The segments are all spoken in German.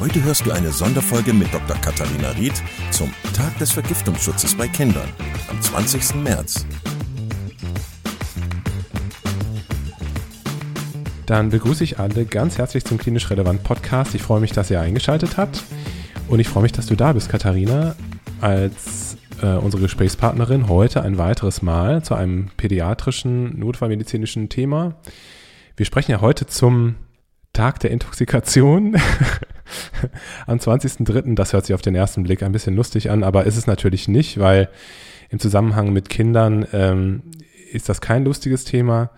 Heute hörst du eine Sonderfolge mit Dr. Katharina Ried zum Tag des Vergiftungsschutzes bei Kindern am 20. März. Dann begrüße ich alle ganz herzlich zum Klinisch Relevant Podcast. Ich freue mich, dass ihr eingeschaltet habt und ich freue mich, dass du da bist, Katharina, als äh, unsere Gesprächspartnerin heute ein weiteres Mal zu einem pädiatrischen, notfallmedizinischen Thema. Wir sprechen ja heute zum Tag der Intoxikation am 20.03. Das hört sich auf den ersten Blick ein bisschen lustig an, aber ist es natürlich nicht, weil im Zusammenhang mit Kindern ähm, ist das kein lustiges Thema.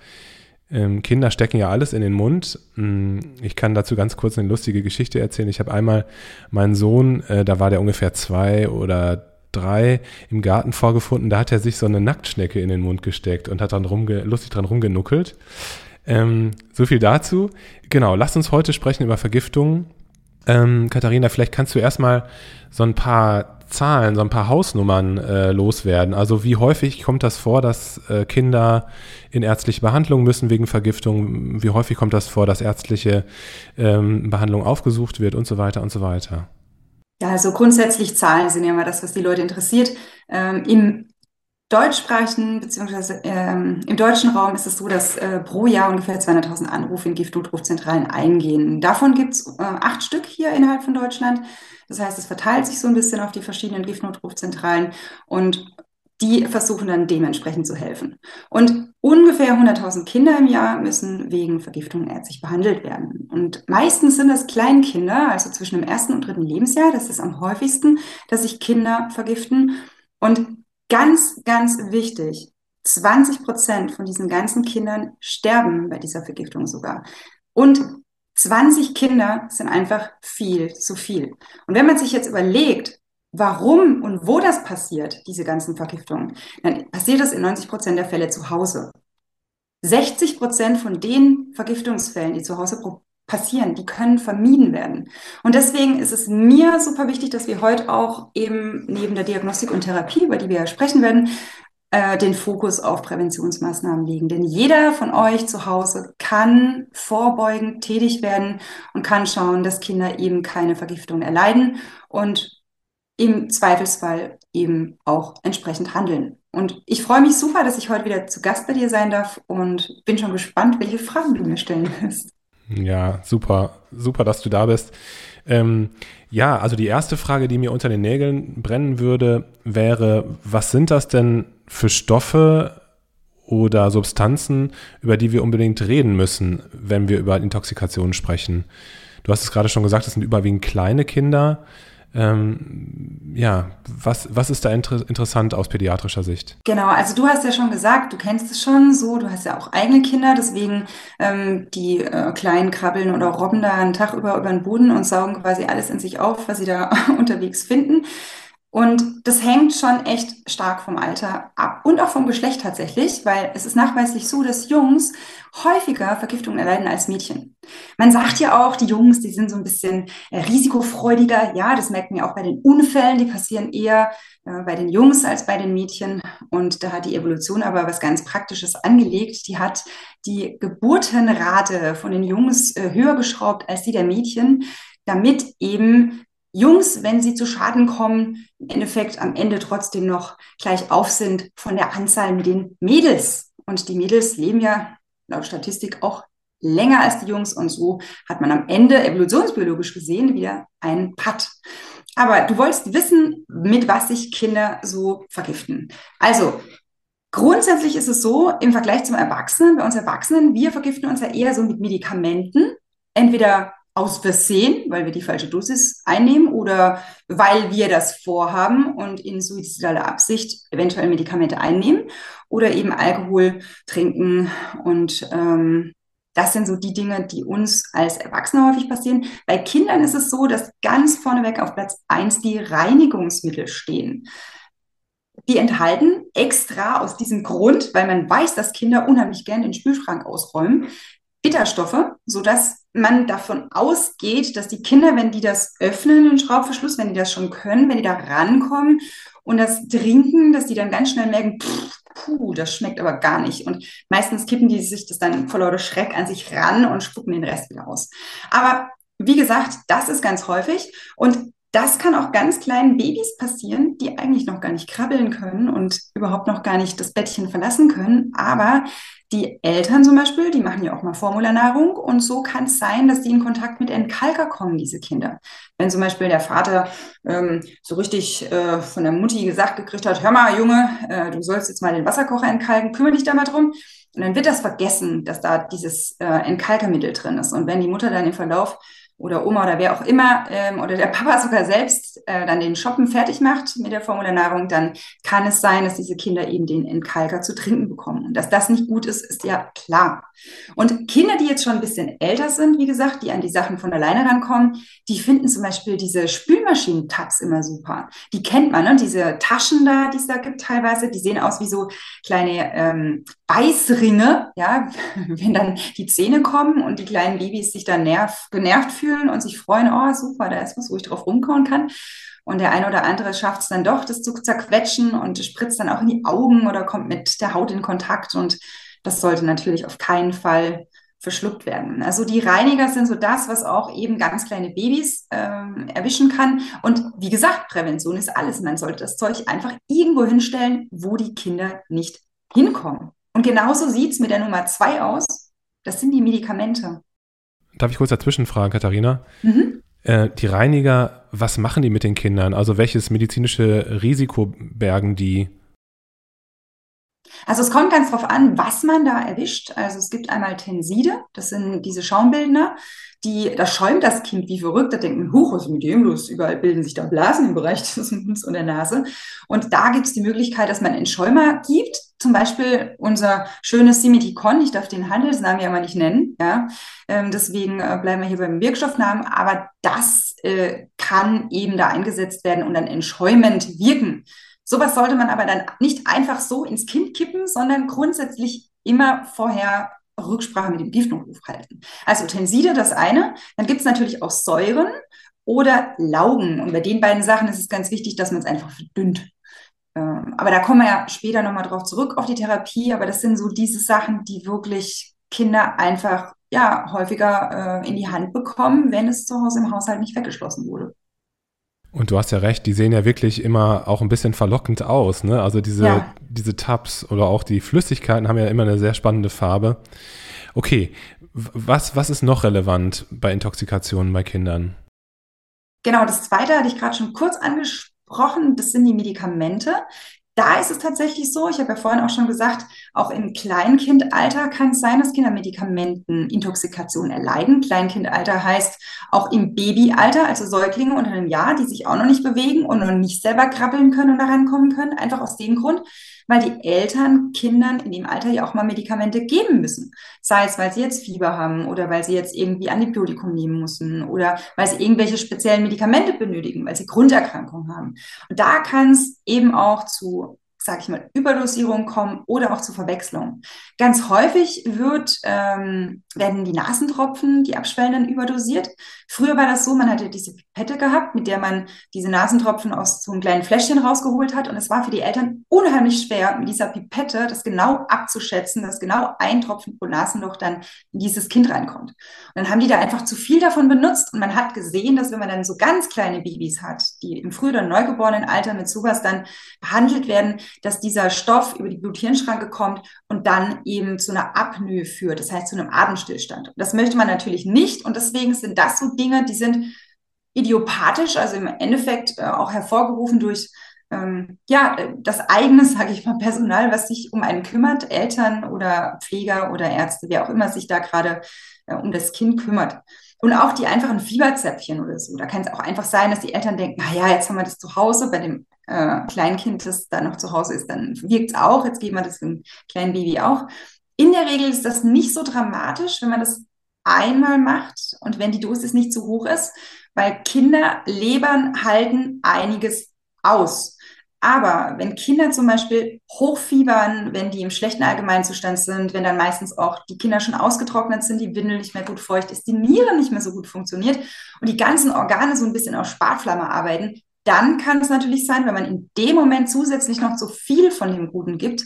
Ähm, Kinder stecken ja alles in den Mund. Hm, ich kann dazu ganz kurz eine lustige Geschichte erzählen. Ich habe einmal meinen Sohn, äh, da war der ungefähr zwei oder drei im Garten vorgefunden, da hat er sich so eine Nacktschnecke in den Mund gesteckt und hat dann rumge lustig dran rumgenuckelt. Ähm, so viel dazu. Genau, lasst uns heute sprechen über Vergiftungen. Ähm, Katharina, vielleicht kannst du erstmal so ein paar Zahlen, so ein paar Hausnummern äh, loswerden. Also wie häufig kommt das vor, dass äh, Kinder in ärztliche Behandlung müssen wegen Vergiftung? Wie häufig kommt das vor, dass ärztliche ähm, Behandlung aufgesucht wird und so weiter und so weiter? Ja, also grundsätzlich Zahlen sind ja immer das, was die Leute interessiert. Ähm, Im deutschsprachigen beziehungsweise ähm, im deutschen Raum ist es so, dass äh, pro Jahr ungefähr 200.000 Anrufe in Giftnotrufzentralen eingehen. Davon gibt es äh, acht Stück hier innerhalb von Deutschland. Das heißt, es verteilt sich so ein bisschen auf die verschiedenen Giftnotrufzentralen und die versuchen dann dementsprechend zu helfen. Und ungefähr 100.000 Kinder im Jahr müssen wegen Vergiftung ärztlich behandelt werden. Und meistens sind das Kleinkinder, also zwischen dem ersten und dritten Lebensjahr. Das ist am häufigsten, dass sich Kinder vergiften. Und Ganz, ganz wichtig. 20 Prozent von diesen ganzen Kindern sterben bei dieser Vergiftung sogar. Und 20 Kinder sind einfach viel zu viel. Und wenn man sich jetzt überlegt, warum und wo das passiert, diese ganzen Vergiftungen, dann passiert das in 90 Prozent der Fälle zu Hause. 60 Prozent von den Vergiftungsfällen, die zu Hause passieren, die können vermieden werden. Und deswegen ist es mir super wichtig, dass wir heute auch eben neben der Diagnostik und Therapie, über die wir ja sprechen werden, äh, den Fokus auf Präventionsmaßnahmen legen. Denn jeder von euch zu Hause kann vorbeugend tätig werden und kann schauen, dass Kinder eben keine Vergiftung erleiden und im Zweifelsfall eben auch entsprechend handeln. Und ich freue mich super, dass ich heute wieder zu Gast bei dir sein darf und bin schon gespannt, welche Fragen du mir stellen wirst. Ja, super, super, dass du da bist. Ähm, ja, also die erste Frage, die mir unter den Nägeln brennen würde, wäre, was sind das denn für Stoffe oder Substanzen, über die wir unbedingt reden müssen, wenn wir über Intoxikationen sprechen? Du hast es gerade schon gesagt, es sind überwiegend kleine Kinder. Ähm, ja, was, was ist da inter interessant aus pädiatrischer Sicht? Genau, also du hast ja schon gesagt, du kennst es schon so, du hast ja auch eigene Kinder, deswegen ähm, die äh, kleinen krabbeln oder robben da einen Tag über über den Boden und saugen quasi alles in sich auf, was sie da unterwegs finden. Und das hängt schon echt stark vom Alter ab und auch vom Geschlecht tatsächlich, weil es ist nachweislich so, dass Jungs häufiger Vergiftungen erleiden als Mädchen. Man sagt ja auch, die Jungs, die sind so ein bisschen äh, risikofreudiger. Ja, das man ja auch bei den Unfällen, die passieren eher äh, bei den Jungs als bei den Mädchen. Und da hat die Evolution aber was ganz Praktisches angelegt. Die hat die Geburtenrate von den Jungs äh, höher geschraubt als die der Mädchen, damit eben Jungs, wenn sie zu Schaden kommen, im Endeffekt am Ende trotzdem noch gleich auf sind von der Anzahl mit den Mädels. Und die Mädels leben ja laut Statistik auch länger als die Jungs und so hat man am Ende evolutionsbiologisch gesehen wieder einen Patt. Aber du wolltest wissen, mit was sich Kinder so vergiften. Also, grundsätzlich ist es so, im Vergleich zum Erwachsenen, bei uns Erwachsenen, wir vergiften uns ja eher so mit Medikamenten. Entweder aus Versehen, weil wir die falsche Dosis einnehmen oder weil wir das vorhaben und in suizidaler Absicht eventuell Medikamente einnehmen oder eben Alkohol trinken und ähm, Das sind so die Dinge, die uns als Erwachsene häufig passieren. Bei Kindern ist es so, dass ganz vorneweg auf Platz eins die Reinigungsmittel stehen. Die enthalten extra aus diesem Grund, weil man weiß, dass Kinder unheimlich gern den Spülschrank ausräumen, Bitterstoffe, sodass man davon ausgeht, dass die Kinder, wenn die das öffnen, den Schraubverschluss, wenn die das schon können, wenn die da rankommen und das trinken, dass die dann ganz schnell merken, pff, puh, das schmeckt aber gar nicht. Und meistens kippen die sich das dann vor lauter Schreck an sich ran und spucken den Rest wieder aus. Aber wie gesagt, das ist ganz häufig. Und das kann auch ganz kleinen Babys passieren, die eigentlich noch gar nicht krabbeln können und überhaupt noch gar nicht das Bettchen verlassen können. Aber die Eltern zum Beispiel, die machen ja auch mal Formularnahrung und so kann es sein, dass die in Kontakt mit Entkalker kommen, diese Kinder. Wenn zum Beispiel der Vater ähm, so richtig äh, von der Mutti gesagt gekriegt hat, hör mal Junge, äh, du sollst jetzt mal den Wasserkocher entkalken, kümmere dich da mal drum. Und dann wird das vergessen, dass da dieses äh, Entkalkermittel drin ist. Und wenn die Mutter dann im Verlauf oder Oma oder wer auch immer ähm, oder der Papa sogar selbst äh, dann den Shoppen fertig macht mit der Formularnahrung, dann kann es sein, dass diese Kinder eben den Entkalker zu trinken bekommen. Und dass das nicht gut ist, ist ja klar. Und Kinder, die jetzt schon ein bisschen älter sind, wie gesagt, die an die Sachen von alleine rankommen, die finden zum Beispiel diese Spülmaschinen-Tabs immer super. Die kennt man, ne? diese Taschen da, die es da gibt teilweise, die sehen aus wie so kleine ähm, Beißringe, ja, wenn dann die Zähne kommen und die kleinen Babys sich dann nerv, genervt fühlen fühlen und sich freuen, oh super, da ist was, wo ich drauf rumkauen kann. Und der eine oder andere schafft es dann doch, das zu zerquetschen und spritzt dann auch in die Augen oder kommt mit der Haut in Kontakt. Und das sollte natürlich auf keinen Fall verschluckt werden. Also die Reiniger sind so das, was auch eben ganz kleine Babys ähm, erwischen kann. Und wie gesagt, Prävention ist alles. Man sollte das Zeug einfach irgendwo hinstellen, wo die Kinder nicht hinkommen. Und genauso sieht es mit der Nummer zwei aus. Das sind die Medikamente. Darf ich kurz dazwischen fragen, Katharina? Mhm. Äh, die Reiniger, was machen die mit den Kindern? Also welches medizinische Risiko bergen die? Also es kommt ganz drauf an, was man da erwischt. Also es gibt einmal Tenside, das sind diese Schaumbildner, die, da schäumt das Kind wie verrückt, da denkt man, huch, was ist mit dem los? Überall bilden sich da Blasen im Bereich des Munds und der Nase. Und da gibt es die Möglichkeit, dass man einen Schäumer gibt, zum Beispiel unser schönes Simiticon, ich darf den Handelsnamen ja mal nicht nennen, ja, ähm, deswegen äh, bleiben wir hier beim Wirkstoffnamen, aber das äh, kann eben da eingesetzt werden und dann entschäumend wirken. Sowas sollte man aber dann nicht einfach so ins Kind kippen, sondern grundsätzlich immer vorher Rücksprache mit dem Giftnotruf halten. Also Tenside das eine, dann gibt es natürlich auch Säuren oder Laugen. Und bei den beiden Sachen ist es ganz wichtig, dass man es einfach verdünnt. Ähm, aber da kommen wir ja später nochmal drauf zurück auf die Therapie. Aber das sind so diese Sachen, die wirklich Kinder einfach ja häufiger äh, in die Hand bekommen, wenn es zu Hause im Haushalt nicht weggeschlossen wurde. Und du hast ja recht, die sehen ja wirklich immer auch ein bisschen verlockend aus. Ne? Also diese, ja. diese Tabs oder auch die Flüssigkeiten haben ja immer eine sehr spannende Farbe. Okay, was, was ist noch relevant bei Intoxikationen bei Kindern? Genau, das zweite hatte ich gerade schon kurz angesprochen. Das sind die Medikamente. Da ist es tatsächlich so, ich habe ja vorhin auch schon gesagt, auch im Kleinkindalter kann es sein, dass Kinder Medikamentenintoxikation erleiden. Kleinkindalter heißt auch im Babyalter, also Säuglinge unter einem Jahr, die sich auch noch nicht bewegen und noch nicht selber krabbeln können und da rankommen können. Einfach aus dem Grund, weil die Eltern Kindern in dem Alter ja auch mal Medikamente geben müssen. Sei es, weil sie jetzt Fieber haben oder weil sie jetzt irgendwie Antibiotikum nehmen müssen oder weil sie irgendwelche speziellen Medikamente benötigen, weil sie Grunderkrankungen haben. Und da kann es eben auch zu sage ich mal, Überdosierung kommen oder auch zu Verwechslung. Ganz häufig wird, ähm, werden die Nasentropfen, die abschwellenden, überdosiert. Früher war das so, man hatte diese Pipette gehabt, mit der man diese Nasentropfen aus so einem kleinen Fläschchen rausgeholt hat. Und es war für die Eltern unheimlich schwer, mit dieser Pipette das genau abzuschätzen, dass genau ein Tropfen pro Nasenloch dann in dieses Kind reinkommt. Und dann haben die da einfach zu viel davon benutzt. Und man hat gesehen, dass wenn man dann so ganz kleine Babys hat, die im früh- oder neugeborenen Alter mit sowas dann behandelt werden, dass dieser Stoff über die Blut-Hirn-Schranke kommt und dann eben zu einer Apnoe führt, das heißt zu einem Atemstillstand. Das möchte man natürlich nicht und deswegen sind das so Dinge, die sind idiopathisch, also im Endeffekt äh, auch hervorgerufen durch ähm, ja, das eigene, sage ich mal, Personal, was sich um einen kümmert, Eltern oder Pfleger oder Ärzte, wer auch immer sich da gerade äh, um das Kind kümmert. Und auch die einfachen Fieberzäpfchen oder so. Da kann es auch einfach sein, dass die Eltern denken, na ja, jetzt haben wir das zu Hause bei dem äh, Kleinkind, das da noch zu Hause ist, dann wirkt es auch. Jetzt geben wir das dem kleinen Baby auch. In der Regel ist das nicht so dramatisch, wenn man das einmal macht und wenn die Dosis nicht zu hoch ist, weil Kinder Lebern halten einiges aus. Aber wenn Kinder zum Beispiel hochfiebern, wenn die im schlechten Allgemeinzustand sind, wenn dann meistens auch die Kinder schon ausgetrocknet sind, die Windel nicht mehr gut feucht ist, die Niere nicht mehr so gut funktioniert und die ganzen Organe so ein bisschen auf Sparflamme arbeiten, dann kann es natürlich sein, wenn man in dem Moment zusätzlich noch zu viel von dem Guten gibt,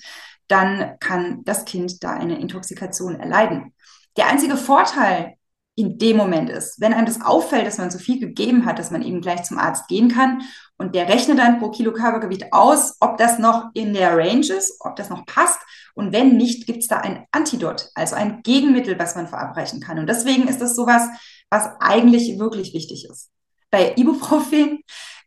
dann kann das Kind da eine Intoxikation erleiden. Der einzige Vorteil in dem Moment ist. Wenn einem das auffällt, dass man so viel gegeben hat, dass man eben gleich zum Arzt gehen kann und der rechnet dann pro Kilo Körpergewicht aus, ob das noch in der Range ist, ob das noch passt. Und wenn nicht, gibt es da ein Antidot, also ein Gegenmittel, was man verabreichen kann. Und deswegen ist das sowas, was eigentlich wirklich wichtig ist. Bei Ibuprofen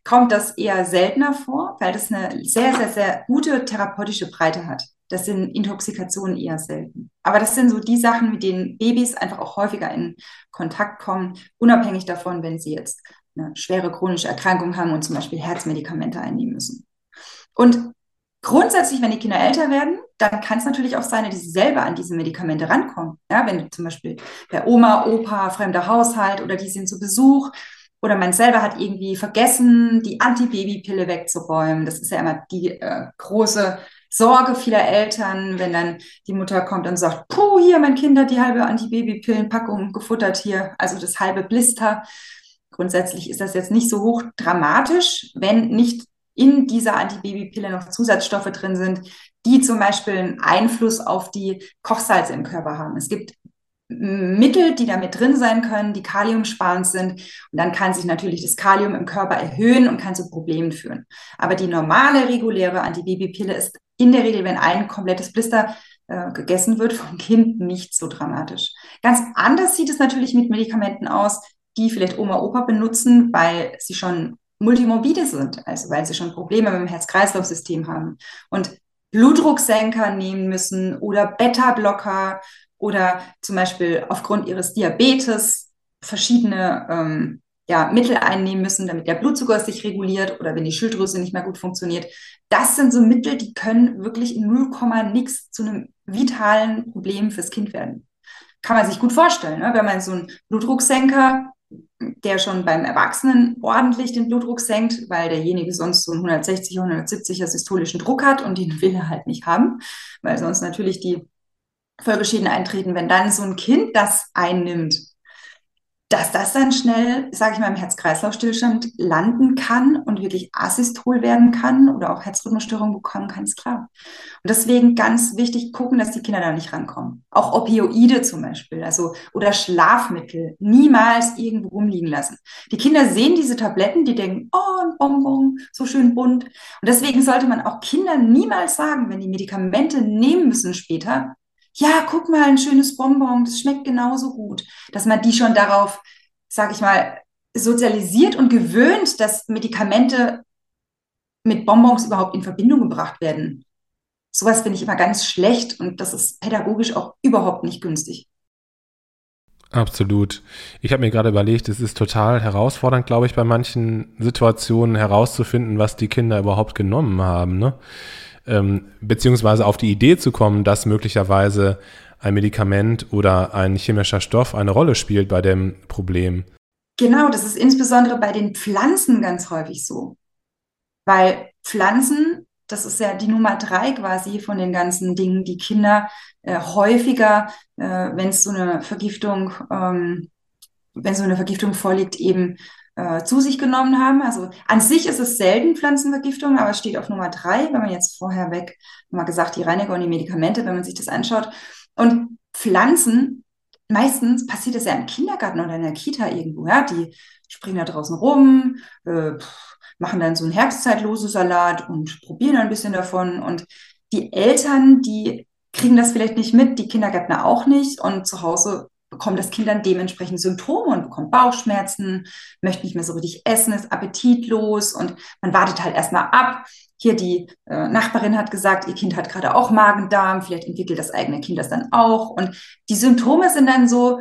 kommt das eher seltener vor, weil das eine sehr, sehr, sehr gute therapeutische Breite hat. Das sind Intoxikationen eher selten. Aber das sind so die Sachen, mit denen Babys einfach auch häufiger in Kontakt kommen, unabhängig davon, wenn sie jetzt eine schwere chronische Erkrankung haben und zum Beispiel Herzmedikamente einnehmen müssen. Und grundsätzlich, wenn die Kinder älter werden, dann kann es natürlich auch sein, dass sie selber an diese Medikamente rankommen. Ja, wenn zum Beispiel bei Oma, Opa, fremder Haushalt oder die sind zu Besuch oder man selber hat irgendwie vergessen, die Antibabypille wegzuräumen. Das ist ja immer die äh, große Sorge vieler Eltern, wenn dann die Mutter kommt und sagt, puh, hier, mein Kind hat die halbe Antibabypillenpackung gefuttert hier, also das halbe Blister. Grundsätzlich ist das jetzt nicht so hoch dramatisch, wenn nicht in dieser Antibabypille noch Zusatzstoffe drin sind, die zum Beispiel einen Einfluss auf die Kochsalze im Körper haben. Es gibt Mittel, die da mit drin sein können, die kaliumsparend sind. Und dann kann sich natürlich das Kalium im Körper erhöhen und kann zu Problemen führen. Aber die normale, reguläre Antibabypille ist in der Regel, wenn ein komplettes Blister äh, gegessen wird vom Kind, nicht so dramatisch. Ganz anders sieht es natürlich mit Medikamenten aus, die vielleicht Oma, Opa benutzen, weil sie schon multimorbide sind, also weil sie schon Probleme mit dem Herz-Kreislauf-System haben und Blutdrucksenker nehmen müssen oder Beta-Blocker oder zum Beispiel aufgrund ihres Diabetes verschiedene ähm, ja, Mittel einnehmen müssen, damit der Blutzucker sich reguliert oder wenn die Schilddrüse nicht mehr gut funktioniert. Das sind so Mittel, die können wirklich in 0, nix zu einem vitalen Problem fürs Kind werden. Kann man sich gut vorstellen, ne? wenn man so einen Blutdrucksenker, der schon beim Erwachsenen ordentlich den Blutdruck senkt, weil derjenige sonst so einen 160, 170er systolischen Druck hat und den will er halt nicht haben, weil sonst natürlich die Folgeschäden eintreten, wenn dann so ein Kind das einnimmt, dass das dann schnell, sage ich mal, im Herz-Kreislauf-Stillstand landen kann und wirklich asystol werden kann oder auch Herzrhythmusstörungen bekommen kann, ist klar. Und deswegen ganz wichtig gucken, dass die Kinder da nicht rankommen. Auch Opioide zum Beispiel, also oder Schlafmittel niemals irgendwo rumliegen lassen. Die Kinder sehen diese Tabletten, die denken, oh, ein Bonbon, so schön bunt. Und deswegen sollte man auch Kindern niemals sagen, wenn die Medikamente nehmen müssen später, ja, guck mal, ein schönes Bonbon, das schmeckt genauso gut, dass man die schon darauf, sag ich mal, sozialisiert und gewöhnt, dass Medikamente mit Bonbons überhaupt in Verbindung gebracht werden. Sowas finde ich immer ganz schlecht und das ist pädagogisch auch überhaupt nicht günstig. Absolut. Ich habe mir gerade überlegt, es ist total herausfordernd, glaube ich, bei manchen Situationen herauszufinden, was die Kinder überhaupt genommen haben. Ne? Ähm, beziehungsweise auf die Idee zu kommen, dass möglicherweise ein Medikament oder ein chemischer Stoff eine Rolle spielt bei dem Problem. Genau, das ist insbesondere bei den Pflanzen ganz häufig so. Weil Pflanzen, das ist ja die Nummer drei quasi von den ganzen Dingen, die Kinder äh, häufiger, äh, wenn es so eine Vergiftung, ähm, wenn so eine Vergiftung vorliegt, eben äh, zu sich genommen haben. Also an sich ist es selten Pflanzenvergiftung, aber es steht auf Nummer drei, wenn man jetzt vorher weg, mal gesagt, die Reiniger und die Medikamente, wenn man sich das anschaut. Und Pflanzen, meistens passiert das ja im Kindergarten oder in der Kita irgendwo, ja, die springen da draußen rum, äh, machen dann so einen herbstzeitloses Salat und probieren ein bisschen davon. Und die Eltern, die kriegen das vielleicht nicht mit, die Kindergärtner auch nicht. Und zu Hause bekommt das Kind dann dementsprechend Symptome und bekommt Bauchschmerzen, möchte nicht mehr so richtig essen, ist appetitlos und man wartet halt erstmal ab. Hier die äh, Nachbarin hat gesagt, ihr Kind hat gerade auch Magen-Darm, vielleicht entwickelt das eigene Kind das dann auch. Und die Symptome sind dann so,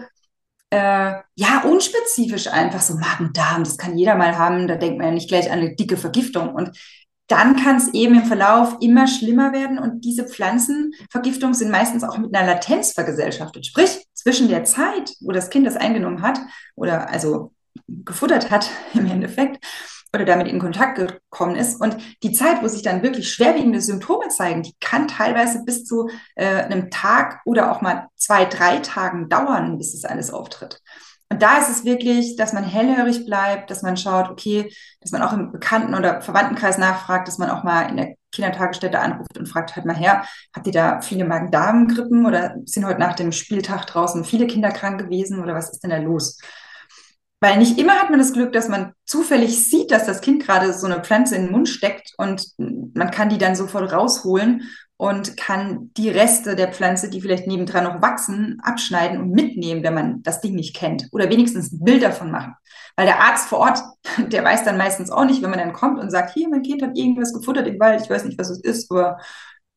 äh, ja, unspezifisch einfach so Magen-Darm, das kann jeder mal haben, da denkt man ja nicht gleich an eine dicke Vergiftung. Und dann kann es eben im Verlauf immer schlimmer werden und diese Pflanzenvergiftungen sind meistens auch mit einer Latenz vergesellschaftet. Sprich, zwischen der Zeit, wo das Kind das eingenommen hat oder also gefuttert hat im Endeffekt oder damit in Kontakt gekommen ist und die Zeit, wo sich dann wirklich schwerwiegende Symptome zeigen, die kann teilweise bis zu äh, einem Tag oder auch mal zwei, drei Tagen dauern, bis es alles auftritt. Und da ist es wirklich, dass man hellhörig bleibt, dass man schaut, okay, dass man auch im Bekannten- oder Verwandtenkreis nachfragt, dass man auch mal in der Kindertagesstätte anruft und fragt halt mal her, habt ihr da viele Magen-Darm-Grippen oder sind heute nach dem Spieltag draußen viele Kinder krank gewesen oder was ist denn da los? Weil nicht immer hat man das Glück, dass man zufällig sieht, dass das Kind gerade so eine Pflanze in den Mund steckt und man kann die dann sofort rausholen und kann die Reste der Pflanze, die vielleicht nebendran noch wachsen, abschneiden und mitnehmen, wenn man das Ding nicht kennt. Oder wenigstens ein Bild davon machen. Weil der Arzt vor Ort, der weiß dann meistens auch nicht, wenn man dann kommt und sagt, hier, mein Kind hat irgendwas gefuttert im Wald, ich weiß nicht, was es ist, aber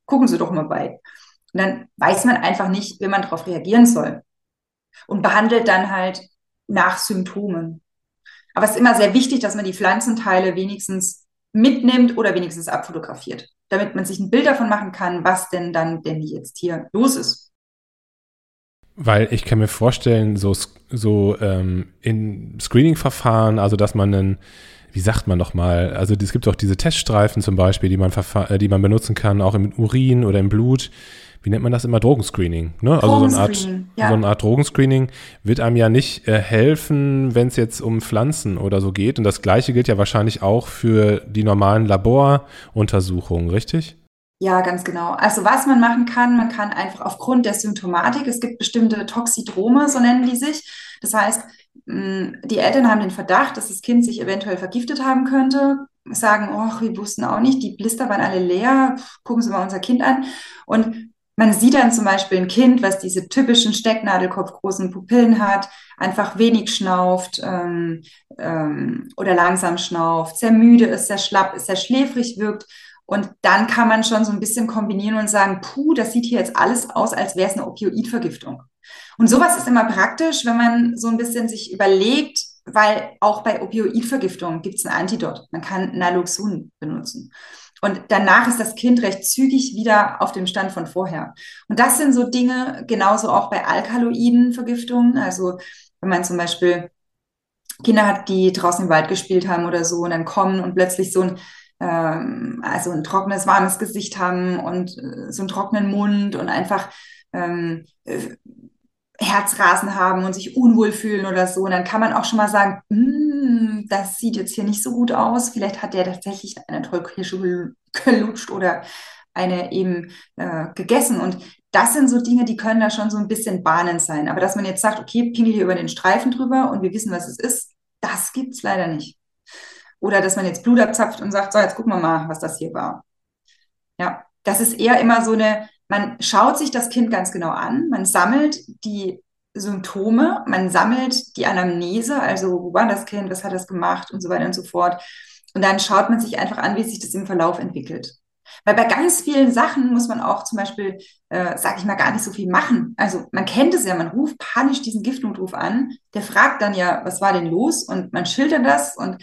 gucken Sie doch mal bei. Und dann weiß man einfach nicht, wie man darauf reagieren soll. Und behandelt dann halt nach Symptomen. Aber es ist immer sehr wichtig, dass man die Pflanzenteile wenigstens mitnimmt oder wenigstens abfotografiert damit man sich ein Bild davon machen kann, was denn dann denn jetzt hier los ist. Weil ich kann mir vorstellen, so, so ähm, in Screening-Verfahren, also dass man einen, wie sagt man nochmal, also es gibt auch diese Teststreifen zum Beispiel, die man, äh, die man benutzen kann, auch im Urin oder im Blut wie nennt man das immer, Drogenscreening. Ne? Also so eine, Art, ja. so eine Art Drogenscreening wird einem ja nicht äh, helfen, wenn es jetzt um Pflanzen oder so geht. Und das gleiche gilt ja wahrscheinlich auch für die normalen Laboruntersuchungen, richtig? Ja, ganz genau. Also was man machen kann, man kann einfach aufgrund der Symptomatik, es gibt bestimmte Toxidrome, so nennen die sich. Das heißt, die Eltern haben den Verdacht, dass das Kind sich eventuell vergiftet haben könnte, sagen, oh, wir wussten auch nicht, die Blister waren alle leer, gucken Sie mal unser Kind an. Und man sieht dann zum Beispiel ein Kind, was diese typischen Stecknadelkopfgroßen Pupillen hat, einfach wenig schnauft ähm, ähm, oder langsam schnauft, sehr müde ist, sehr schlapp ist, sehr schläfrig wirkt. Und dann kann man schon so ein bisschen kombinieren und sagen, puh, das sieht hier jetzt alles aus, als wäre es eine Opioidvergiftung. Und sowas ist immer praktisch, wenn man so ein bisschen sich überlegt, weil auch bei Opioidvergiftung gibt es ein Antidot. Man kann Naloxon benutzen. Und danach ist das Kind recht zügig wieder auf dem Stand von vorher. Und das sind so Dinge, genauso auch bei Alkaloidenvergiftungen. Also wenn man zum Beispiel Kinder hat, die draußen im Wald gespielt haben oder so und dann kommen und plötzlich so ein ähm, also ein trockenes, warmes Gesicht haben und äh, so einen trockenen Mund und einfach ähm, äh, Herzrasen haben und sich unwohl fühlen oder so. Und dann kann man auch schon mal sagen, hm, das sieht jetzt hier nicht so gut aus. Vielleicht hat der tatsächlich eine Tollkirsche gelutscht oder eine eben äh, gegessen. Und das sind so Dinge, die können da schon so ein bisschen bahnend sein. Aber dass man jetzt sagt, okay, pingel hier über den Streifen drüber und wir wissen, was es ist, das gibt es leider nicht. Oder dass man jetzt Blut abzapft und sagt, so, jetzt gucken wir mal, was das hier war. Ja, das ist eher immer so eine man schaut sich das Kind ganz genau an, man sammelt die Symptome, man sammelt die Anamnese, also wo war das Kind, was hat das gemacht und so weiter und so fort. Und dann schaut man sich einfach an, wie sich das im Verlauf entwickelt. Weil bei ganz vielen Sachen muss man auch zum Beispiel, äh, sage ich mal, gar nicht so viel machen. Also man kennt es ja, man ruft panisch diesen Giftnotruf an, der fragt dann ja, was war denn los? Und man schildert das und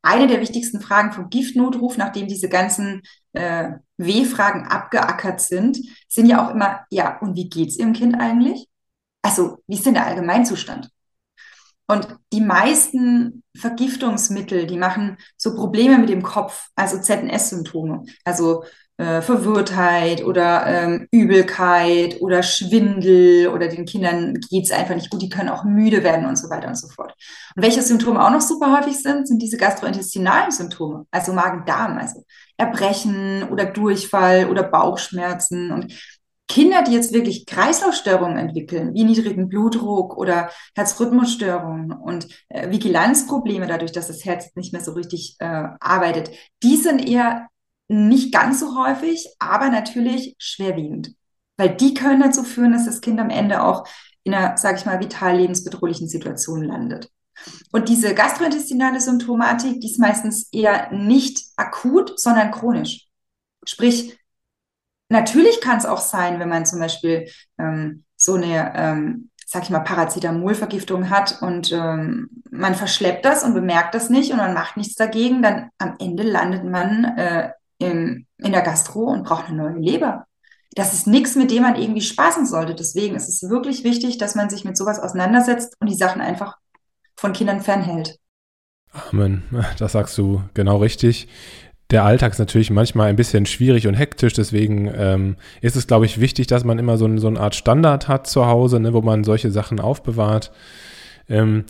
eine der wichtigsten Fragen vom Giftnotruf, nachdem diese ganzen äh, W-Fragen abgeackert sind, sind ja auch immer, ja, und wie geht's Ihrem Kind eigentlich? Also, wie ist denn der Allgemeinzustand? Und die meisten Vergiftungsmittel, die machen so Probleme mit dem Kopf, also ZNS-Symptome, also äh, Verwirrtheit oder ähm, Übelkeit oder Schwindel oder den Kindern geht's einfach nicht gut, die können auch müde werden und so weiter und so fort. Und welche Symptome auch noch super häufig sind, sind diese gastrointestinalen Symptome, also Magen-Darm, also Erbrechen oder Durchfall oder Bauchschmerzen und Kinder, die jetzt wirklich Kreislaufstörungen entwickeln, wie niedrigen Blutdruck oder Herzrhythmusstörungen und äh, Vigilanzprobleme dadurch, dass das Herz nicht mehr so richtig äh, arbeitet, die sind eher nicht ganz so häufig, aber natürlich schwerwiegend. Weil die können dazu führen, dass das Kind am Ende auch in einer, sage ich mal, vital lebensbedrohlichen Situation landet. Und diese gastrointestinale Symptomatik, die ist meistens eher nicht akut, sondern chronisch. Sprich, natürlich kann es auch sein, wenn man zum Beispiel ähm, so eine, ähm, sag ich mal, Paracetamolvergiftung hat und ähm, man verschleppt das und bemerkt das nicht und man macht nichts dagegen, dann am Ende landet man äh, im, in der Gastro und braucht eine neue Leber. Das ist nichts, mit dem man irgendwie spaßen sollte. Deswegen ist es wirklich wichtig, dass man sich mit sowas auseinandersetzt und die Sachen einfach von Kindern fernhält. Amen. Das sagst du genau richtig. Der Alltag ist natürlich manchmal ein bisschen schwierig und hektisch, deswegen ähm, ist es, glaube ich, wichtig, dass man immer so, so eine Art Standard hat zu Hause, ne, wo man solche Sachen aufbewahrt. Ähm,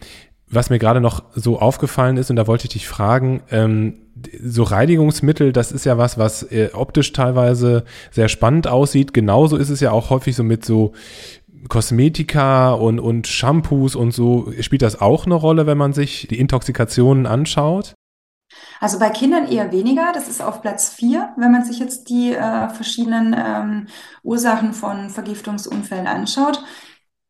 was mir gerade noch so aufgefallen ist, und da wollte ich dich fragen, ähm, so Reinigungsmittel, das ist ja was, was äh, optisch teilweise sehr spannend aussieht. Genauso ist es ja auch häufig so mit so Kosmetika und, und Shampoos und so. Spielt das auch eine Rolle, wenn man sich die Intoxikationen anschaut? Also bei Kindern eher weniger. Das ist auf Platz vier, wenn man sich jetzt die äh, verschiedenen ähm, Ursachen von Vergiftungsunfällen anschaut.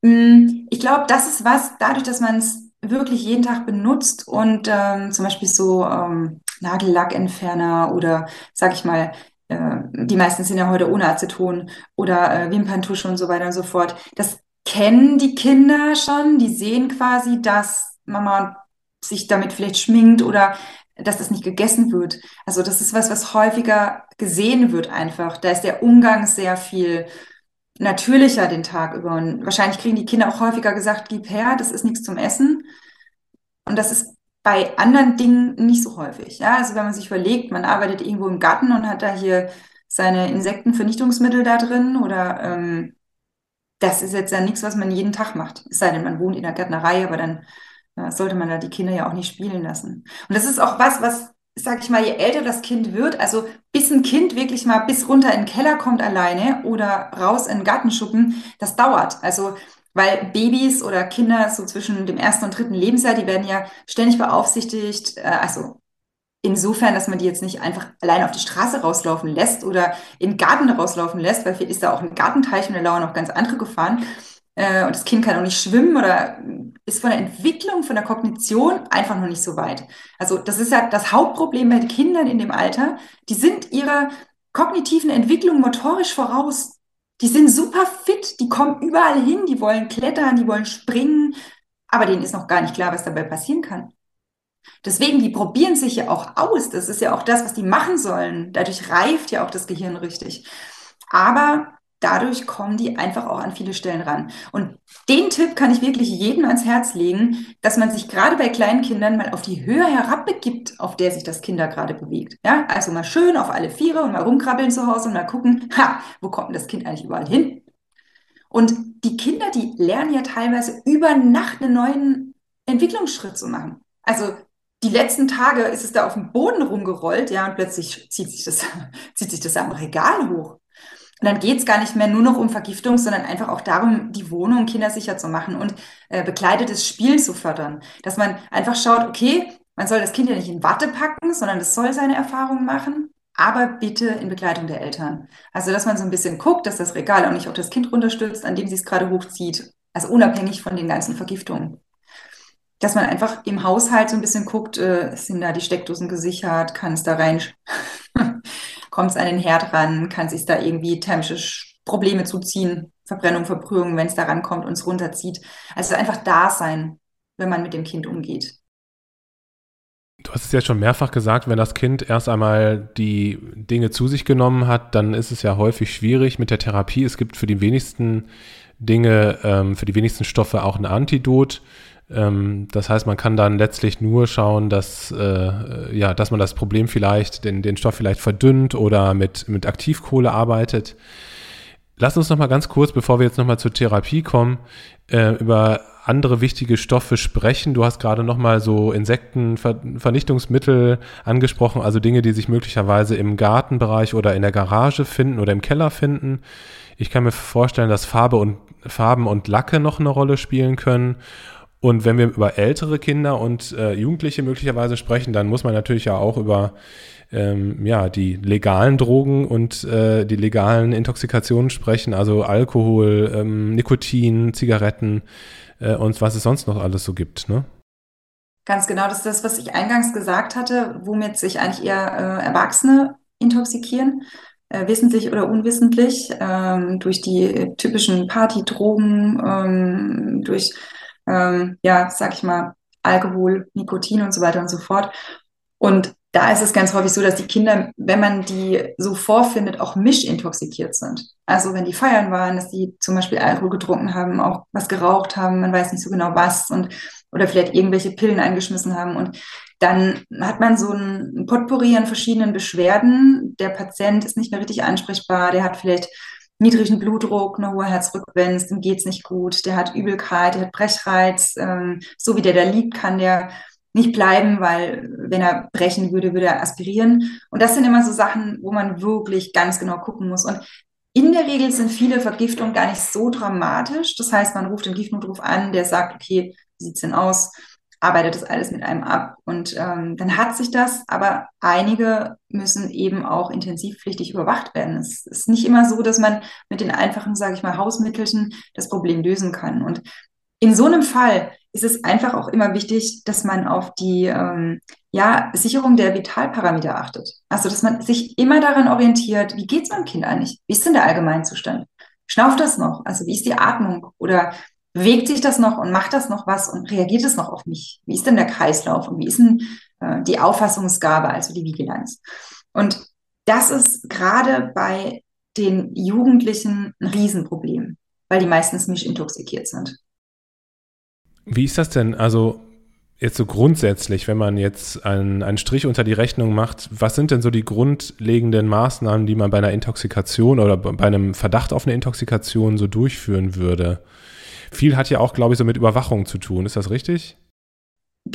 Mm, ich glaube, das ist was, dadurch, dass man es wirklich jeden Tag benutzt und ähm, zum Beispiel so ähm, Nagellackentferner oder, sag ich mal, die meisten sind ja heute ohne Aceton oder äh, Wimperntusche und so weiter und so fort. Das kennen die Kinder schon. Die sehen quasi, dass Mama sich damit vielleicht schminkt oder dass das nicht gegessen wird. Also das ist was, was häufiger gesehen wird einfach. Da ist der Umgang sehr viel natürlicher den Tag über. Und wahrscheinlich kriegen die Kinder auch häufiger gesagt, gib her, das ist nichts zum Essen. Und das ist bei anderen Dingen nicht so häufig. Ja, also wenn man sich überlegt, man arbeitet irgendwo im Garten und hat da hier seine Insektenvernichtungsmittel da drin oder ähm, das ist jetzt ja nichts, was man jeden Tag macht. Es sei denn, man wohnt in der Gärtnerei, aber dann äh, sollte man da die Kinder ja auch nicht spielen lassen. Und das ist auch was, was, sag ich mal, je älter das Kind wird, also bis ein Kind wirklich mal bis runter in den Keller kommt alleine oder raus in den Gartenschuppen, das dauert. Also weil Babys oder Kinder so zwischen dem ersten und dritten Lebensjahr, die werden ja ständig beaufsichtigt, äh, also insofern, dass man die jetzt nicht einfach allein auf die Straße rauslaufen lässt oder in den Garten rauslaufen lässt, weil vielleicht ist da auch ein Gartenteich und da lauern noch ganz andere Gefahren. Äh, und das Kind kann auch nicht schwimmen oder ist von der Entwicklung, von der Kognition einfach noch nicht so weit. Also das ist ja das Hauptproblem bei Kindern in dem Alter. Die sind ihrer kognitiven Entwicklung motorisch voraus. Die sind super fit, die kommen überall hin, die wollen klettern, die wollen springen, aber denen ist noch gar nicht klar, was dabei passieren kann. Deswegen, die probieren sich ja auch aus. Das ist ja auch das, was die machen sollen. Dadurch reift ja auch das Gehirn richtig. Aber dadurch kommen die einfach auch an viele Stellen ran. Und den Tipp kann ich wirklich jedem ans Herz legen, dass man sich gerade bei kleinen Kindern mal auf die Höhe herabbegibt, auf der sich das Kinder gerade bewegt. Ja, also mal schön auf alle Viere und mal rumkrabbeln zu Hause und mal gucken, ha, wo kommt denn das Kind eigentlich überall hin? Und die Kinder, die lernen ja teilweise über Nacht einen neuen Entwicklungsschritt zu machen. Also die letzten Tage ist es da auf dem Boden rumgerollt, ja, und plötzlich zieht sich das, zieht sich das am Regal hoch. Und dann geht es gar nicht mehr nur noch um Vergiftung, sondern einfach auch darum, die Wohnung kindersicher zu machen und äh, bekleidetes Spiel zu fördern. Dass man einfach schaut, okay, man soll das Kind ja nicht in Watte packen, sondern es soll seine Erfahrungen machen, aber bitte in Begleitung der Eltern. Also, dass man so ein bisschen guckt, dass das Regal auch nicht auf das Kind runterstürzt, an dem sie es gerade hochzieht. Also unabhängig von den ganzen Vergiftungen. Dass man einfach im Haushalt so ein bisschen guckt, äh, sind da die Steckdosen gesichert, kann es da rein kommt es an den Herd ran, kann sich da irgendwie thermische Probleme zuziehen, Verbrennung, Verbrühung, wenn es da rankommt und es runterzieht. Also einfach da sein, wenn man mit dem Kind umgeht. Du hast es ja schon mehrfach gesagt, wenn das Kind erst einmal die Dinge zu sich genommen hat, dann ist es ja häufig schwierig mit der Therapie. Es gibt für die wenigsten Dinge, ähm, für die wenigsten Stoffe auch ein Antidot. Ähm, das heißt, man kann dann letztlich nur schauen, dass, äh, ja, dass man das Problem vielleicht, den, den Stoff vielleicht verdünnt oder mit, mit Aktivkohle arbeitet. Lass uns noch mal ganz kurz, bevor wir jetzt noch mal zur Therapie kommen, äh, über andere wichtige Stoffe sprechen. Du hast gerade noch mal so Insektenvernichtungsmittel angesprochen, also Dinge, die sich möglicherweise im Gartenbereich oder in der Garage finden oder im Keller finden. Ich kann mir vorstellen, dass Farbe und Farben und Lacke noch eine Rolle spielen können und wenn wir über ältere Kinder und äh, Jugendliche möglicherweise sprechen, dann muss man natürlich ja auch über ähm, ja, die legalen Drogen und äh, die legalen Intoxikationen sprechen, also Alkohol, ähm, Nikotin, Zigaretten äh, und was es sonst noch alles so gibt. Ne? Ganz genau, das ist das, was ich eingangs gesagt hatte, womit sich eigentlich eher äh, Erwachsene intoxikieren, äh, wissentlich oder unwissentlich, ähm, durch die typischen Partydrogen, ähm, durch ähm, ja, sag ich mal, Alkohol, Nikotin und so weiter und so fort. Und da ist es ganz häufig so, dass die Kinder, wenn man die so vorfindet, auch mischintoxikiert sind. Also wenn die feiern waren, dass die zum Beispiel Alkohol getrunken haben, auch was geraucht haben, man weiß nicht so genau was und oder vielleicht irgendwelche Pillen eingeschmissen haben. Und dann hat man so ein Potpourri an verschiedenen Beschwerden. Der Patient ist nicht mehr richtig ansprechbar, der hat vielleicht niedrigen Blutdruck, eine hohe Herzfrequenz, dem geht's nicht gut, der hat Übelkeit, der hat Brechreiz, ähm, so wie der da liegt, kann der nicht bleiben, weil wenn er brechen würde, würde er aspirieren. Und das sind immer so Sachen, wo man wirklich ganz genau gucken muss. Und in der Regel sind viele Vergiftungen gar nicht so dramatisch. Das heißt, man ruft den Giftnotruf an, der sagt, okay, wie sieht's denn aus? Arbeitet das alles mit einem ab und ähm, dann hat sich das, aber einige müssen eben auch intensivpflichtig überwacht werden. Es ist nicht immer so, dass man mit den einfachen, sage ich mal, Hausmittelchen das Problem lösen kann. Und in so einem Fall ist es einfach auch immer wichtig, dass man auf die ähm, ja, Sicherung der Vitalparameter achtet. Also, dass man sich immer daran orientiert, wie geht es meinem Kind eigentlich? Wie ist denn der Allgemeinzustand? Schnauft das noch? Also, wie ist die Atmung? Oder bewegt sich das noch und macht das noch was und reagiert es noch auf mich? Wie ist denn der Kreislauf und wie ist denn äh, die Auffassungsgabe, also die Vigilanz? Und das ist gerade bei den Jugendlichen ein Riesenproblem, weil die meistens mischintoxikiert sind. Wie ist das denn? Also jetzt so grundsätzlich, wenn man jetzt einen, einen Strich unter die Rechnung macht, was sind denn so die grundlegenden Maßnahmen, die man bei einer Intoxikation oder bei einem Verdacht auf eine Intoxikation so durchführen würde? Viel hat ja auch, glaube ich, so mit Überwachung zu tun. Ist das richtig?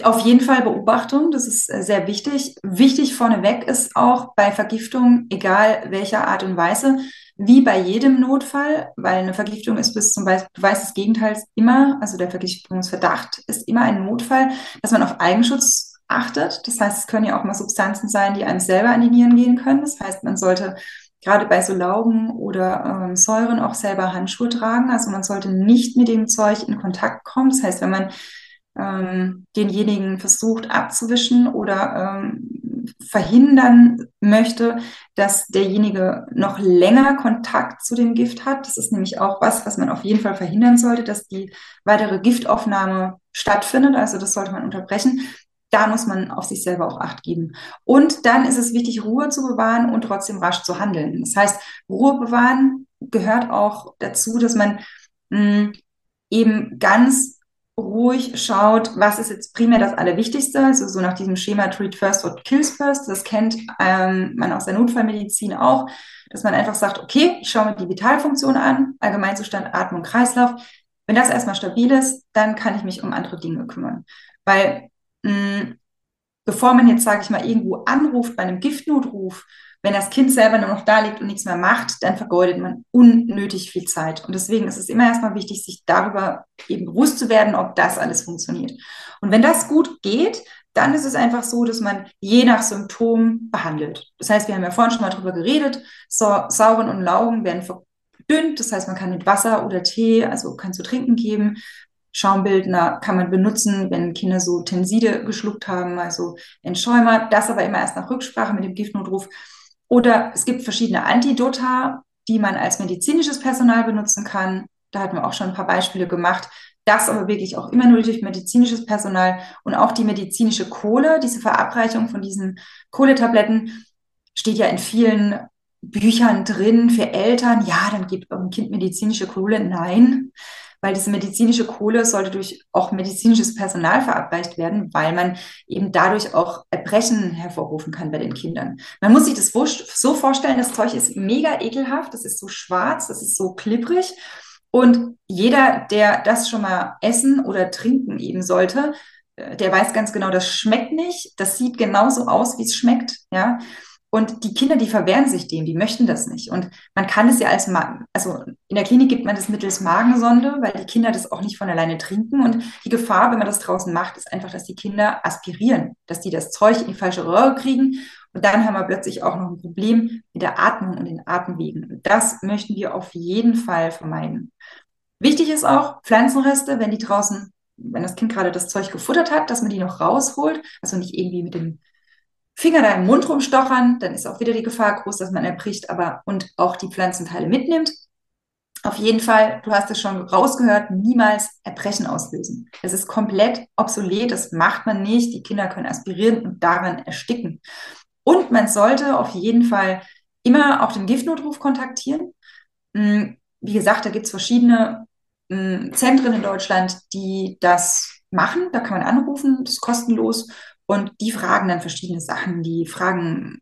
Auf jeden Fall Beobachtung, das ist äh, sehr wichtig. Wichtig vorneweg ist auch bei Vergiftung, egal welcher Art und Weise, wie bei jedem Notfall, weil eine Vergiftung ist bis zum Beweis des Gegenteils immer, also der Vergiftungsverdacht ist immer ein Notfall, dass man auf Eigenschutz achtet. Das heißt, es können ja auch mal Substanzen sein, die einem selber an die Nieren gehen können. Das heißt, man sollte gerade bei so Laugen oder ähm, Säuren auch selber Handschuhe tragen. Also man sollte nicht mit dem Zeug in Kontakt kommen. Das heißt, wenn man ähm, denjenigen versucht abzuwischen oder ähm, verhindern möchte, dass derjenige noch länger Kontakt zu dem Gift hat. Das ist nämlich auch was, was man auf jeden Fall verhindern sollte, dass die weitere Giftaufnahme stattfindet. Also das sollte man unterbrechen. Da muss man auf sich selber auch Acht geben. Und dann ist es wichtig, Ruhe zu bewahren und trotzdem rasch zu handeln. Das heißt, Ruhe bewahren gehört auch dazu, dass man mh, hm, eben ganz ruhig schaut, was ist jetzt primär das Allerwichtigste, also so nach diesem Schema Treat First, What Kills First, das kennt ähm, man aus der Notfallmedizin auch, dass man einfach sagt, okay, ich schaue mir die Vitalfunktion an, Allgemeinzustand, Atmung, Kreislauf. Wenn das erstmal stabil ist, dann kann ich mich um andere Dinge kümmern. Weil mh, bevor man jetzt, sage ich mal, irgendwo anruft bei einem Giftnotruf, wenn das Kind selber nur noch da liegt und nichts mehr macht, dann vergeudet man unnötig viel Zeit. Und deswegen ist es immer erstmal wichtig, sich darüber eben bewusst zu werden, ob das alles funktioniert. Und wenn das gut geht, dann ist es einfach so, dass man je nach Symptom behandelt. Das heißt, wir haben ja vorhin schon mal drüber geredet, so, Sauren und Laugen werden verdünnt. Das heißt, man kann mit Wasser oder Tee, also kann zu trinken geben. Schaumbildner kann man benutzen, wenn Kinder so Tenside geschluckt haben, also Entschäumer. Das aber immer erst nach Rücksprache mit dem Giftnotruf. Oder es gibt verschiedene Antidota, die man als medizinisches Personal benutzen kann. Da hatten wir auch schon ein paar Beispiele gemacht. Das aber wirklich auch immer nur durch medizinisches Personal und auch die medizinische Kohle, diese Verabreichung von diesen Kohletabletten steht ja in vielen Büchern drin für Eltern. Ja, dann gibt eurem Kind medizinische Kohle. Nein, weil diese medizinische Kohle sollte durch auch medizinisches Personal verabreicht werden, weil man eben dadurch auch Erbrechen hervorrufen kann bei den Kindern. Man muss sich das so vorstellen, das Zeug ist mega ekelhaft, das ist so schwarz, das ist so klipprig. Und jeder, der das schon mal essen oder trinken eben sollte, äh, der weiß ganz genau, das schmeckt nicht. Das sieht genauso aus, wie es schmeckt. Ja. Und die Kinder, die verwehren sich dem, die möchten das nicht. Und man kann es ja als, Ma also in der Klinik gibt man das mittels Magensonde, weil die Kinder das auch nicht von alleine trinken. Und die Gefahr, wenn man das draußen macht, ist einfach, dass die Kinder aspirieren, dass die das Zeug in die falsche Röhre kriegen. Und dann haben wir plötzlich auch noch ein Problem mit der Atmung und den Atemwegen. Und das möchten wir auf jeden Fall vermeiden. Wichtig ist auch Pflanzenreste, wenn die draußen, wenn das Kind gerade das Zeug gefuttert hat, dass man die noch rausholt, also nicht irgendwie mit dem Finger da im Mund rumstochern, dann ist auch wieder die Gefahr groß, dass man erbricht, aber und auch die Pflanzenteile mitnimmt. Auf jeden Fall, du hast es schon rausgehört, niemals Erbrechen auslösen. Es ist komplett obsolet, das macht man nicht. Die Kinder können aspirieren und daran ersticken. Und man sollte auf jeden Fall immer auch den Giftnotruf kontaktieren. Hm, wie gesagt, da gibt es verschiedene hm, Zentren in Deutschland, die das machen. Da kann man anrufen, das ist kostenlos. Und die fragen dann verschiedene Sachen. Die fragen,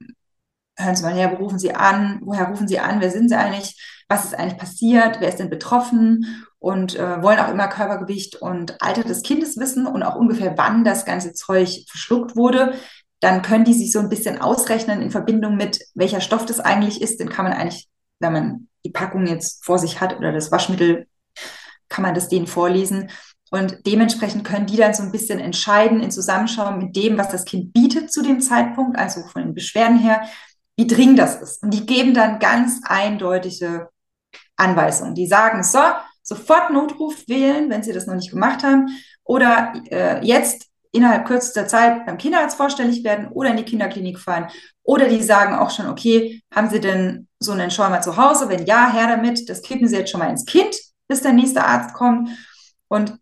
hören Sie mal her, wo rufen Sie an? Woher rufen Sie an? Wer sind Sie eigentlich? Was ist eigentlich passiert? Wer ist denn betroffen? Und äh, wollen auch immer Körpergewicht und Alter des Kindes wissen und auch ungefähr, wann das ganze Zeug verschluckt wurde. Dann können die sich so ein bisschen ausrechnen in Verbindung mit, welcher Stoff das eigentlich ist. Den kann man eigentlich, wenn man die Packung jetzt vor sich hat oder das Waschmittel, kann man das denen vorlesen. Und dementsprechend können die dann so ein bisschen entscheiden in Zusammenschau mit dem, was das Kind bietet zu dem Zeitpunkt, also von den Beschwerden her, wie dringend das ist. Und die geben dann ganz eindeutige Anweisungen. Die sagen, so, sofort Notruf wählen, wenn sie das noch nicht gemacht haben, oder äh, jetzt innerhalb kürzester Zeit beim Kinderarzt vorstellig werden oder in die Kinderklinik fahren. Oder die sagen auch schon, okay, haben Sie denn so einen Schäumer zu Hause? Wenn ja, her damit. Das kippen Sie jetzt schon mal ins Kind, bis der nächste Arzt kommt. Und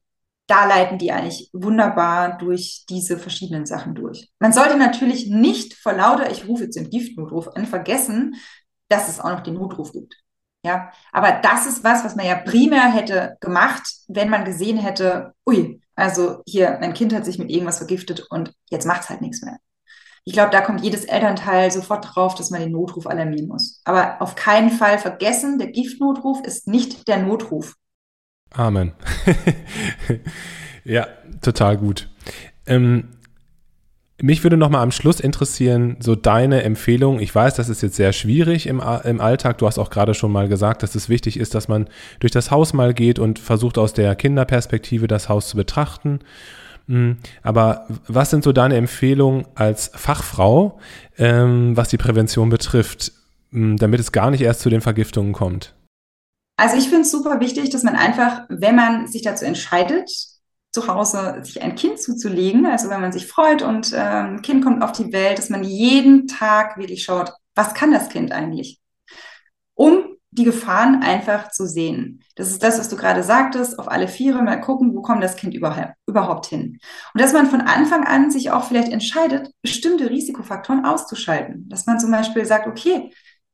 da leiten die eigentlich wunderbar durch diese verschiedenen Sachen durch. Man sollte natürlich nicht vor lauter, ich rufe jetzt den Giftnotruf an, vergessen, dass es auch noch den Notruf gibt. Ja, aber das ist was, was man ja primär hätte gemacht, wenn man gesehen hätte, ui, also hier, mein Kind hat sich mit irgendwas vergiftet und jetzt macht es halt nichts mehr. Ich glaube, da kommt jedes Elternteil sofort drauf, dass man den Notruf alarmieren muss. Aber auf keinen Fall vergessen, der Giftnotruf ist nicht der Notruf. Amen. ja, total gut. Ähm, mich würde noch mal am Schluss interessieren, so deine Empfehlung. Ich weiß, das ist jetzt sehr schwierig im, im Alltag. Du hast auch gerade schon mal gesagt, dass es wichtig ist, dass man durch das Haus mal geht und versucht aus der Kinderperspektive das Haus zu betrachten. Hm, aber was sind so deine Empfehlungen als Fachfrau, ähm, was die Prävention betrifft, hm, damit es gar nicht erst zu den Vergiftungen kommt? Also ich finde es super wichtig, dass man einfach, wenn man sich dazu entscheidet, zu Hause sich ein Kind zuzulegen, also wenn man sich freut und äh, ein Kind kommt auf die Welt, dass man jeden Tag wirklich schaut, was kann das Kind eigentlich? Um die Gefahren einfach zu sehen. Das ist das, was du gerade sagtest, auf alle Viere mal gucken, wo kommt das Kind überhaupt, hin. Und dass man von Anfang an sich auch vielleicht entscheidet, bestimmte Risikofaktoren auszuschalten. Dass man zum Beispiel sagt, okay,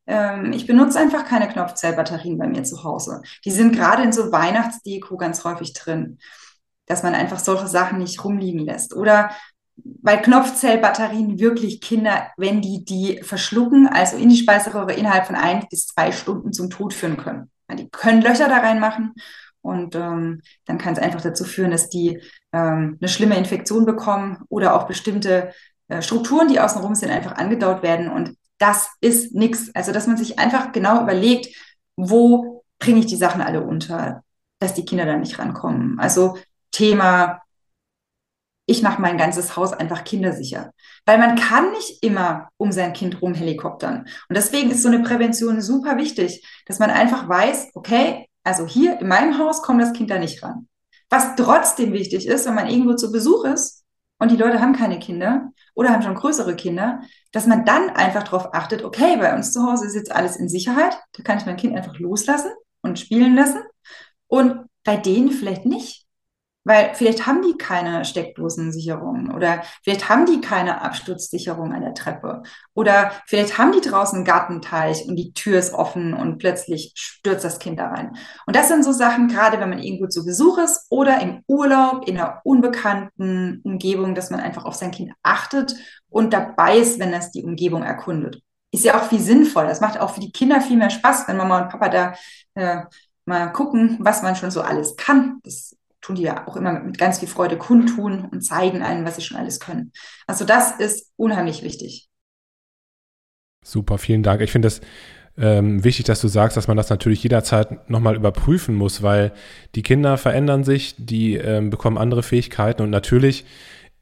ich benutze einfach keine Knopfzellbatterien bei mir zu Hause. Die sind gerade in so Weihnachtsdeko ganz häufig drin dass man einfach solche Sachen nicht rumliegen lässt. Oder weil Knopfzellbatterien wirklich Kinder, wenn die die verschlucken, also in die Speiseröhre innerhalb von ein bis zwei Stunden zum Tod führen können. Die können Löcher da reinmachen und ähm, dann kann es einfach dazu führen, dass die ähm, eine schlimme Infektion bekommen oder auch bestimmte äh, Strukturen, die außenrum sind, einfach angedauert werden. Und das ist nichts. Also, dass man sich einfach genau überlegt, wo bringe ich die Sachen alle unter, dass die Kinder da nicht rankommen. Also Thema, ich mache mein ganzes Haus einfach kindersicher. Weil man kann nicht immer um sein Kind rum helikoptern. Und deswegen ist so eine Prävention super wichtig, dass man einfach weiß, okay, also hier in meinem Haus kommt das Kind da nicht ran. Was trotzdem wichtig ist, wenn man irgendwo zu Besuch ist und die Leute haben keine Kinder oder haben schon größere Kinder, dass man dann einfach darauf achtet, okay, bei uns zu Hause ist jetzt alles in Sicherheit, da kann ich mein Kind einfach loslassen und spielen lassen und bei denen vielleicht nicht. Weil vielleicht haben die keine Steckdosensicherung oder vielleicht haben die keine Absturzsicherung an der Treppe oder vielleicht haben die draußen einen Gartenteich und die Tür ist offen und plötzlich stürzt das Kind da rein. Und das sind so Sachen, gerade wenn man irgendwo zu Besuch ist oder im Urlaub in einer unbekannten Umgebung, dass man einfach auf sein Kind achtet und dabei ist, wenn es die Umgebung erkundet. Ist ja auch viel sinnvoll. Das macht auch für die Kinder viel mehr Spaß, wenn Mama und Papa da äh, mal gucken, was man schon so alles kann. Das tun die ja auch immer mit ganz viel Freude kundtun und zeigen allen, was sie schon alles können. Also das ist unheimlich wichtig. Super, vielen Dank. Ich finde das ähm, wichtig, dass du sagst, dass man das natürlich jederzeit nochmal überprüfen muss, weil die Kinder verändern sich, die ähm, bekommen andere Fähigkeiten und natürlich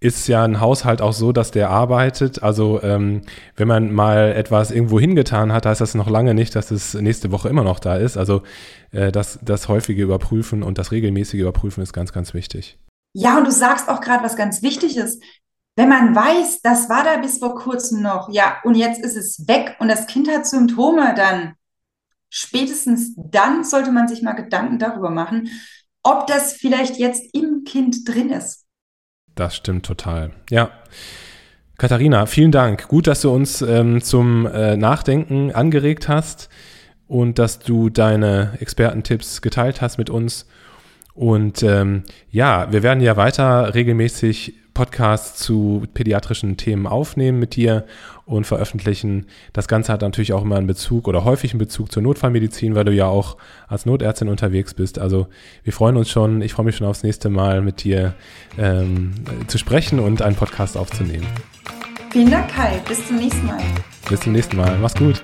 ist ja ein Haushalt auch so, dass der arbeitet. Also ähm, wenn man mal etwas irgendwo hingetan hat, heißt das noch lange nicht, dass es nächste Woche immer noch da ist. Also äh, das, das häufige Überprüfen und das regelmäßige Überprüfen ist ganz, ganz wichtig. Ja, und du sagst auch gerade, was ganz wichtig ist. Wenn man weiß, das war da bis vor kurzem noch, ja, und jetzt ist es weg und das Kind hat Symptome, dann spätestens dann sollte man sich mal Gedanken darüber machen, ob das vielleicht jetzt im Kind drin ist. Das stimmt total. Ja. Katharina, vielen Dank. Gut, dass du uns ähm, zum äh, Nachdenken angeregt hast und dass du deine Expertentipps geteilt hast mit uns. Und ähm, ja, wir werden ja weiter regelmäßig Podcasts zu pädiatrischen Themen aufnehmen mit dir und veröffentlichen. Das Ganze hat natürlich auch immer einen Bezug oder häufig einen Bezug zur Notfallmedizin, weil du ja auch als Notärztin unterwegs bist. Also wir freuen uns schon, ich freue mich schon aufs nächste Mal mit dir ähm, zu sprechen und einen Podcast aufzunehmen. Vielen Dank, Kai. Bis zum nächsten Mal. Bis zum nächsten Mal. Mach's gut.